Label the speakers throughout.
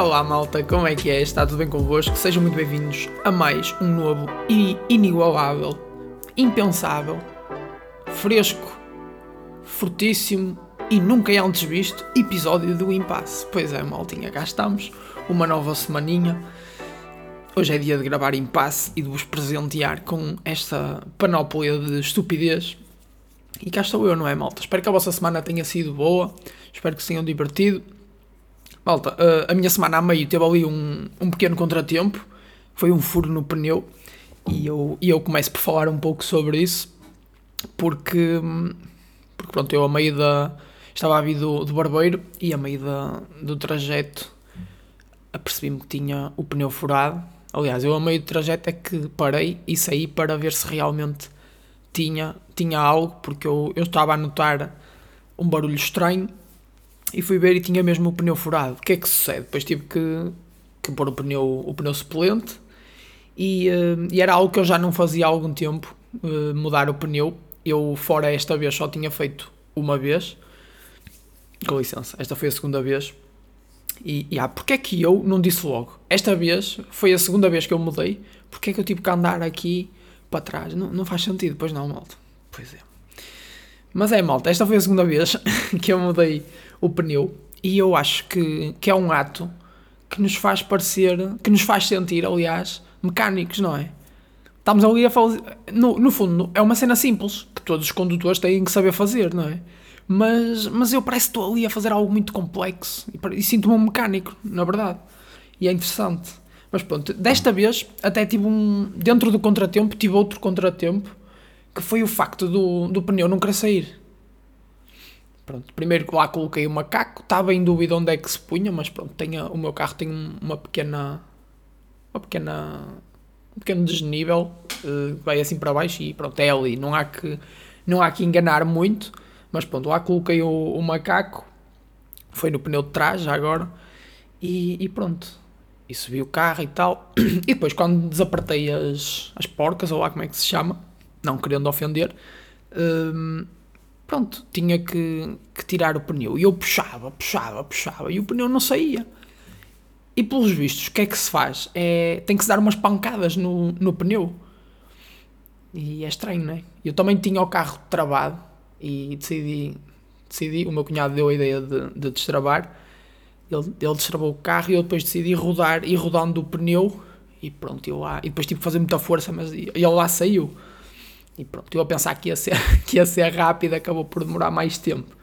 Speaker 1: Olá malta, como é que é? Está tudo bem convosco? Sejam muito bem-vindos a mais um novo e inigualável, impensável, fresco, fortíssimo e nunca antes visto episódio do Impasse. Pois é, maltinha, cá estamos, uma nova semaninha. Hoje é dia de gravar Impasse e de vos presentear com esta panóplia de estupidez. E cá estou eu, não é, malta? Espero que a vossa semana tenha sido boa, espero que se tenham divertido. Malta, uh, a minha semana a meio teve ali um, um pequeno contratempo, foi um furo no pneu, e eu, e eu começo por falar um pouco sobre isso, porque, porque pronto, eu a meio da. estava a vir do, do barbeiro e a meio da, do trajeto apercebi-me que tinha o pneu furado. Aliás, eu a meio do trajeto é que parei e saí para ver se realmente tinha, tinha algo, porque eu, eu estava a notar um barulho estranho e fui ver e tinha mesmo o pneu furado. O que é que sucede? Depois tive que, que pôr o pneu, o pneu suplente e, uh, e era algo que eu já não fazia há algum tempo, uh, mudar o pneu. Eu, fora esta vez, só tinha feito uma vez. Com licença, esta foi a segunda vez. E, e ah, porque é que eu não disse logo? Esta vez foi a segunda vez que eu mudei. Porque é que eu tive que andar aqui para trás? Não, não faz sentido, pois não, malta. Pois é. Mas é, malta, esta foi a segunda vez que eu mudei o pneu e eu acho que, que é um ato que nos faz parecer, que nos faz sentir, aliás, mecânicos, não é? Estamos ali a fazer. No, no fundo, é uma cena simples que todos os condutores têm que saber fazer, não é? Mas, mas eu parece que estou ali a fazer algo muito complexo e, e sinto-me um mecânico, na verdade. E é interessante. Mas pronto, desta vez até tive um. Dentro do contratempo, tive outro contratempo que foi o facto do, do pneu não querer sair. Pronto, primeiro lá coloquei o macaco, estava em dúvida onde é que se punha, mas pronto, a, o meu carro tem uma pequena. uma pequena. um pequeno desnível, uh, vai assim para baixo e pronto, é ali. Não há que, não há que enganar muito, mas pronto, lá coloquei o, o macaco, foi no pneu de trás já agora, e, e pronto. E subi o carro e tal. E depois, quando desapertei as, as porcas, ou lá como é que se chama, não querendo ofender, hum, pronto, tinha que, que, tirar o pneu. E eu puxava, puxava, puxava, e o pneu não saía. E pelos vistos, o que é que se faz? É, tem que se dar umas pancadas no, no pneu. E é estranho, não é? Eu também tinha o carro travado e decidi, decidi o meu cunhado deu a ideia de, de destravar. Ele, ele destravou o carro e eu depois decidi rodar, e rodando o pneu e pronto, eu lá. E depois tive que fazer muita força, mas ele lá saiu. E pronto, eu a pensar que ia ser, que ia ser rápido, acabou por demorar mais tempo.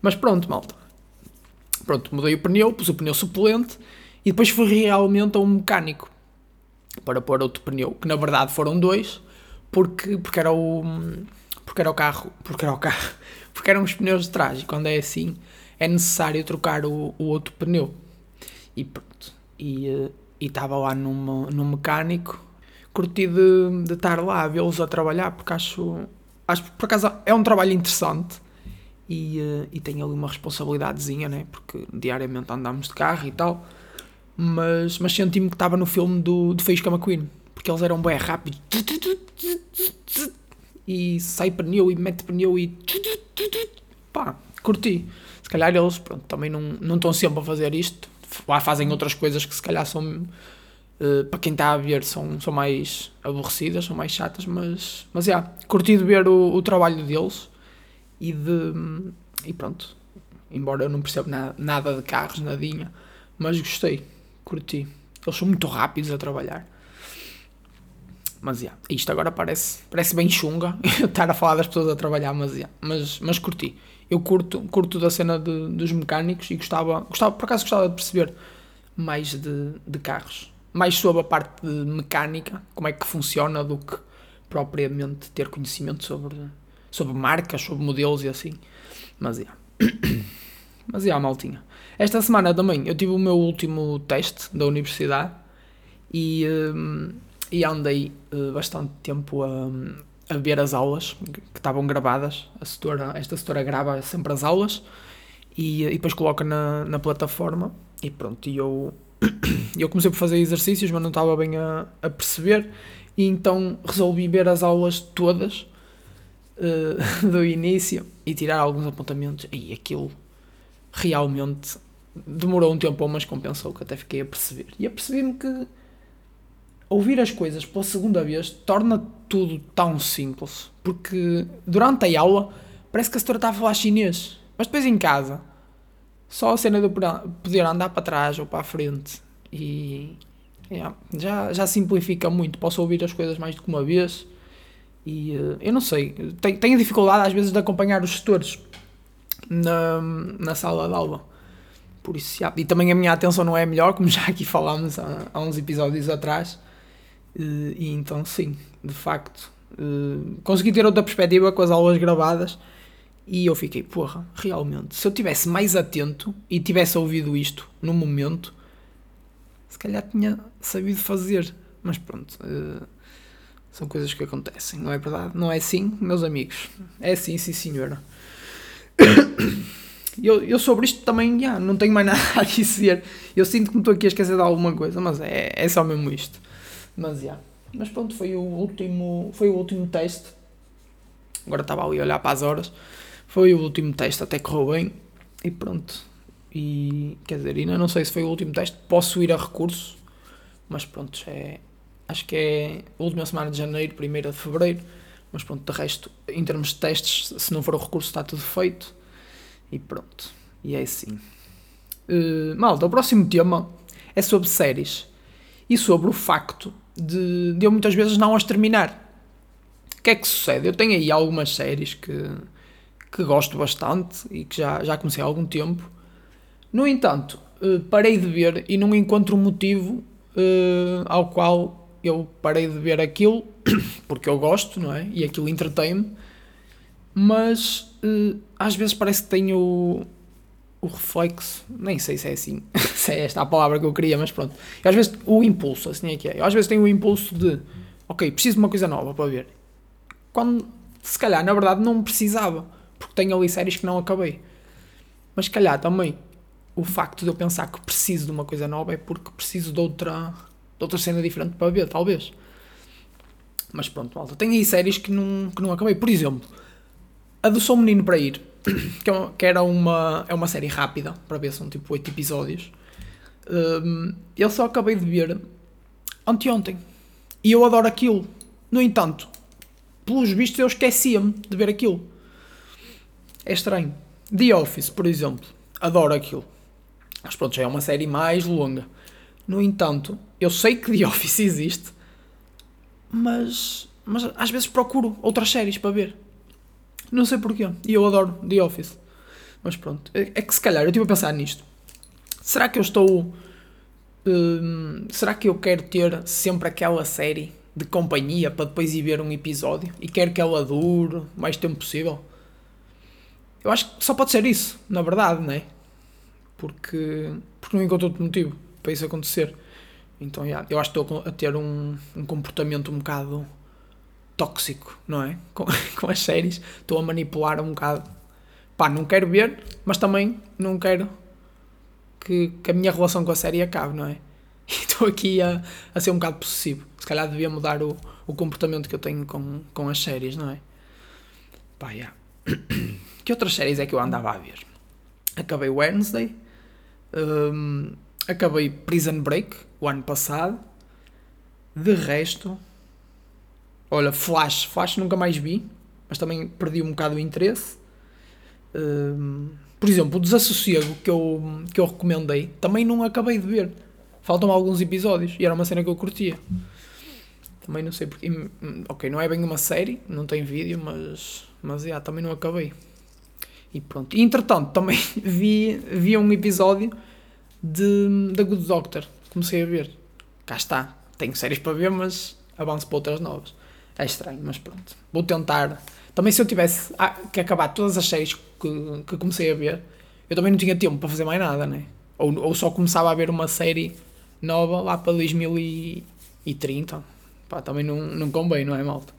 Speaker 1: Mas pronto, malta. Pronto, mudei o pneu, pus o pneu suplente e depois fui realmente a um mecânico para pôr outro pneu, que na verdade foram dois, porque, porque era o porque era o carro, porque era o carro, porque eram os pneus de trás e quando é assim é necessário trocar o, o outro pneu. E pronto. E estava lá num, num mecânico curti de, de estar lá a vê-los a trabalhar, porque acho, acho por acaso é um trabalho interessante e, uh, e tem ali uma responsabilidadezinha, né? porque diariamente andamos de carro e tal, mas, mas senti-me que estava no filme do, do Faísca McQueen, porque eles eram bem rápidos e sai pneu e mete pneu e pá, curti. Se calhar eles pronto, também não, não estão sempre a fazer isto, lá fazem outras coisas que se calhar são Uh, para quem está a ver são, são mais aborrecidas, são mais chatas, mas, mas é, yeah, curti de ver o, o trabalho deles e de e pronto, embora eu não perceba nada, nada de carros, nadinha, mas gostei, curti. Eles são muito rápidos a trabalhar. Mas yeah, isto agora parece, parece bem chunga estar a falar das pessoas a trabalhar, mas, yeah, mas, mas curti. Eu curto, curto da cena de, dos mecânicos e gostava, gostava, por acaso gostava de perceber mais de, de carros mais sobre a parte de mecânica, como é que funciona, do que propriamente ter conhecimento sobre, sobre marcas, sobre modelos e assim. Mas é. Mas é, maltinha. Esta semana também eu tive o meu último teste da universidade e, um, e andei uh, bastante tempo a, a ver as aulas que estavam gravadas. A setora, esta setora grava sempre as aulas e, e depois coloca na, na plataforma e pronto, e eu eu comecei por fazer exercícios, mas não estava bem a, a perceber, e então resolvi ver as aulas todas uh, do início e tirar alguns apontamentos. E aquilo realmente demorou um tempo, mas compensou, que até fiquei a perceber. E apercebi-me que ouvir as coisas pela segunda vez torna tudo tão simples. Porque durante a aula parece que a senhora está a falar chinês, mas depois em casa só a cena de poder andar para trás ou para a frente e yeah, já, já simplifica muito. Posso ouvir as coisas mais do que uma vez e uh, eu não sei, tenho, tenho dificuldade às vezes de acompanhar os gestores na, na sala de aula. Por isso, yeah. e também a minha atenção não é melhor, como já aqui falámos há, há uns episódios atrás. Uh, e então, sim, de facto, uh, consegui ter outra perspectiva com as aulas gravadas e eu fiquei, porra, realmente, se eu tivesse mais atento e tivesse ouvido isto no momento, se calhar tinha sabido fazer. Mas pronto, uh, são coisas que acontecem, não é verdade? Não é assim, meus amigos? É assim, sim, senhora. Eu, eu sobre isto também já, não tenho mais nada a dizer. Eu sinto que me estou aqui a esquecer de alguma coisa, mas é, é só mesmo isto. Mas já. Mas pronto, foi o último, foi o último teste. Agora estava ali a olhar para as horas. Foi o último teste, até correu bem. E pronto. E quer dizer, ainda não sei se foi o último teste. Posso ir a recurso, mas pronto, é, acho que é última semana de janeiro, primeira de fevereiro. Mas pronto, de resto, em termos de testes, se não for o recurso, está tudo feito. E pronto. E é assim. Uh, malta, o próximo tema é sobre séries. E sobre o facto de, de eu muitas vezes não as terminar. O que é que sucede? Eu tenho aí algumas séries que que gosto bastante e que já, já comecei há algum tempo. No entanto, uh, parei de ver e não encontro motivo uh, ao qual eu parei de ver aquilo, porque eu gosto, não é? E aquilo entretém-me, mas uh, às vezes parece que tenho o, o reflexo, nem sei se é assim, se é esta a palavra que eu queria, mas pronto. às vezes o impulso, assim é que é. Eu às vezes tenho o impulso de, ok, preciso de uma coisa nova para ver. Quando, se calhar, na verdade, não precisava tenho ali séries que não acabei. Mas calhar também o facto de eu pensar que preciso de uma coisa nova é porque preciso de outra, de outra cena diferente para ver, talvez. Mas pronto, malta. Tenho aí séries que não, que não acabei. Por exemplo, a do Sou Menino para Ir, que, é que era uma, é uma série rápida, para ver, são tipo 8 episódios. Um, eu só acabei de ver anteontem. E eu adoro aquilo. No entanto, pelos vistos eu esquecia-me de ver aquilo. É estranho. The Office, por exemplo, adoro aquilo. Mas pronto, já é uma série mais longa. No entanto, eu sei que The Office existe, mas, mas às vezes procuro outras séries para ver. Não sei porquê. E eu adoro The Office. Mas pronto, é, é que se calhar eu estive a pensar nisto. Será que eu estou. Hum, será que eu quero ter sempre aquela série de companhia para depois ir ver um episódio? E quero que ela dure o mais tempo possível? Eu acho que só pode ser isso, na verdade, não é? Porque, porque não encontro outro motivo para isso acontecer. Então, yeah, eu acho que estou a ter um, um comportamento um bocado tóxico, não é? Com, com as séries. Estou a manipular um bocado. Pá, não quero ver, mas também não quero que, que a minha relação com a série acabe, não é? Estou aqui a, a ser um bocado possessivo. Se calhar devia mudar o, o comportamento que eu tenho com, com as séries, não é? Pá, yeah. Que outras séries é que eu andava a ver? Acabei Wednesday, um, acabei Prison Break o ano passado. De resto, olha, Flash, Flash nunca mais vi, mas também perdi um bocado o interesse. Um, por exemplo, o Desassossego que eu, que eu recomendei, também não acabei de ver. Faltam alguns episódios e era uma cena que eu curtia. Também não sei porque. Ok, não é bem uma série, não tem vídeo, mas. Mas yeah, também não acabei. E pronto. E, entretanto, também vi, vi um episódio de, da Good Doctor. Comecei a ver. Cá está. Tenho séries para ver, mas avanço para outras novas. É estranho, mas pronto. Vou tentar. Também se eu tivesse que acabar todas as séries que, que comecei a ver, eu também não tinha tempo para fazer mais nada, né? Ou, ou só começava a ver uma série nova lá para 2030. Pá, também não, não convém, não é, malta?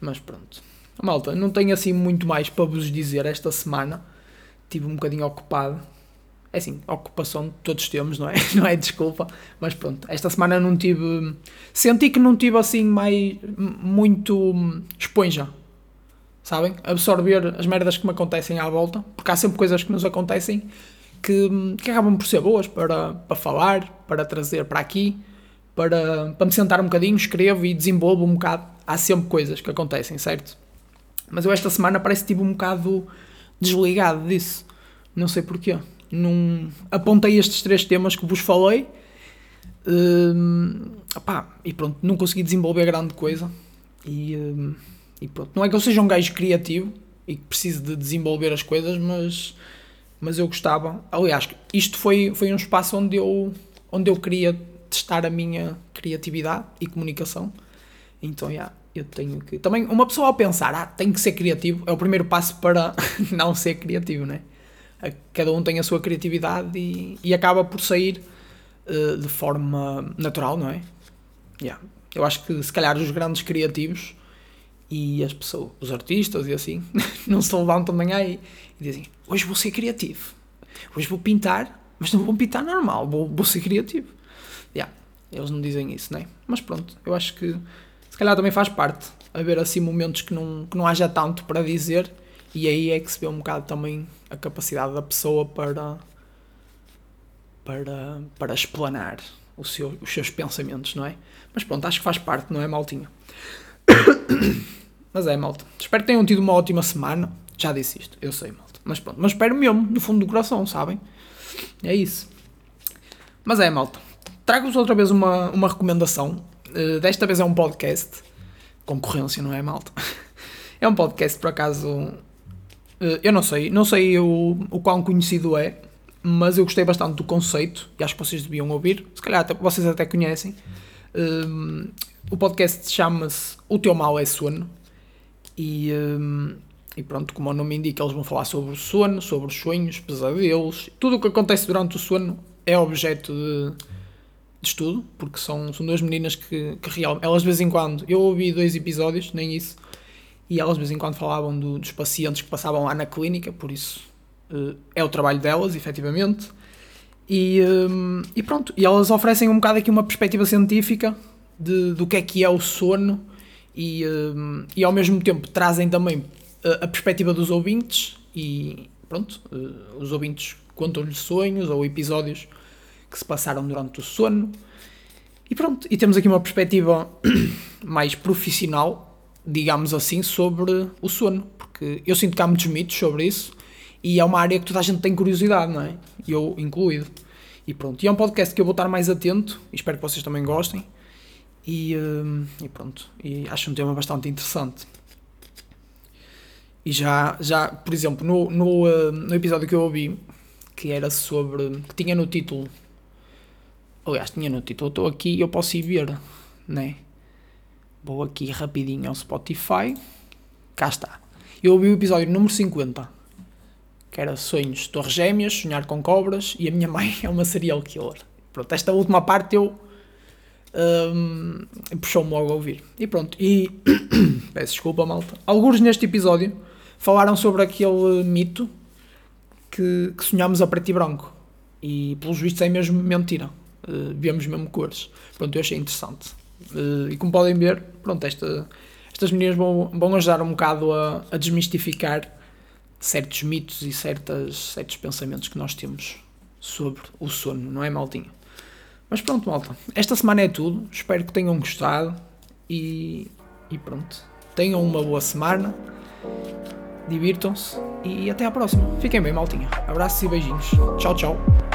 Speaker 1: Mas pronto. Malta, não tenho assim muito mais para vos dizer esta semana. Estive um bocadinho ocupado. É assim, ocupação todos temos, não é? Não é desculpa, mas pronto. Esta semana não tive. Senti que não tive assim mais. muito esponja. Sabem? Absorver as merdas que me acontecem à volta. Porque há sempre coisas que nos acontecem que, que acabam por ser boas para, para falar, para trazer para aqui, para, para me sentar um bocadinho, escrevo e desenvolvo um bocado. Há sempre coisas que acontecem, certo? Mas eu esta semana parece tive um bocado desligado disso. Não sei porquê. Num, apontei estes três temas que vos falei uh, opá, e pronto, não consegui desenvolver grande coisa. E, uh, e pronto, não é que eu seja um gajo criativo e que precise de desenvolver as coisas, mas, mas eu gostava. Aliás, isto foi, foi um espaço onde eu, onde eu queria testar a minha criatividade e comunicação. Então, yeah, eu tenho que. Também, uma pessoa ao pensar, ah, tem que ser criativo, é o primeiro passo para não ser criativo, né? Cada um tem a sua criatividade e, e acaba por sair uh, de forma natural, não é? Yeah. Eu acho que se calhar os grandes criativos e as pessoas, os artistas e assim, não se levantam de manhã e, e dizem: Hoje vou ser criativo, hoje vou pintar, mas não vou pintar normal, vou, vou ser criativo. Yeah, eles não dizem isso, né? Mas pronto, eu acho que se calhar também faz parte haver assim momentos que não, que não haja tanto para dizer e aí é que se vê um bocado também a capacidade da pessoa para para, para explanar o seu, os seus pensamentos, não é? Mas pronto, acho que faz parte, não é, maltinho? Mas é, malta. Espero que tenham tido uma ótima semana. Já disse isto, eu sei, malta. Mas pronto, mas espero mesmo, no fundo do coração, sabem? É isso. Mas é, malta. Trago-vos outra vez uma, uma recomendação. Uh, desta vez é um podcast. Concorrência, não é, malta? é um podcast, por acaso. Uh, eu não sei, não sei o, o quão conhecido é, mas eu gostei bastante do conceito e acho que vocês deviam ouvir. Se calhar até, vocês até conhecem. Uh, o podcast chama-se O Teu Mal é Sono e, e pronto, como o nome indica, eles vão falar sobre o sono, sobre os sonhos, pesadelos, tudo o que acontece durante o sono é objeto de, de estudo, porque são, são duas meninas que, que realmente, elas de vez em quando, eu ouvi dois episódios, nem isso, e elas de vez em quando falavam do, dos pacientes que passavam lá na clínica, por isso uh, é o trabalho delas, efetivamente. E, um, e pronto, e elas oferecem um bocado aqui uma perspectiva científica de, do que é que é o sono e, uh, e ao mesmo tempo trazem também uh, a perspectiva dos ouvintes e pronto, uh, os ouvintes contam-lhes sonhos ou episódios que se passaram durante o sono e pronto, e temos aqui uma perspectiva mais profissional, digamos assim, sobre o sono, porque eu sinto que há muitos mitos sobre isso e é uma área que toda a gente tem curiosidade, não é? Eu incluído. E pronto, e é um podcast que eu vou estar mais atento espero que vocês também gostem. E, hum, e pronto, e acho um tema bastante interessante. E já, já por exemplo, no, no, hum, no episódio que eu ouvi, que era sobre. que tinha no título. Aliás, tinha no título, estou aqui e eu posso ir ver, né? Vou aqui rapidinho ao Spotify. Cá está. Eu ouvi o episódio número 50, que era Sonhos, Torres Gêmeas, Sonhar com Cobras e a minha mãe é uma serial killer. Pronto, esta última parte eu um, puxou-me logo a ouvir. E pronto, e peço desculpa, malta. Alguns neste episódio falaram sobre aquele mito que, que sonhámos a preto e branco. E pelos vistos é mesmo mentira. Uh, vemos mesmo cores. Pronto, eu achei interessante. Uh, e como podem ver, pronto, esta, estas meninas vão, vão ajudar um bocado a, a desmistificar certos mitos e certas, certos pensamentos que nós temos sobre o sono, não é, maltinha? Mas pronto, malta. Esta semana é tudo. Espero que tenham gostado. E, e pronto. Tenham uma boa semana. Divirtam-se. E até à próxima. Fiquem bem, maltinha. Abraços e beijinhos. Tchau, tchau.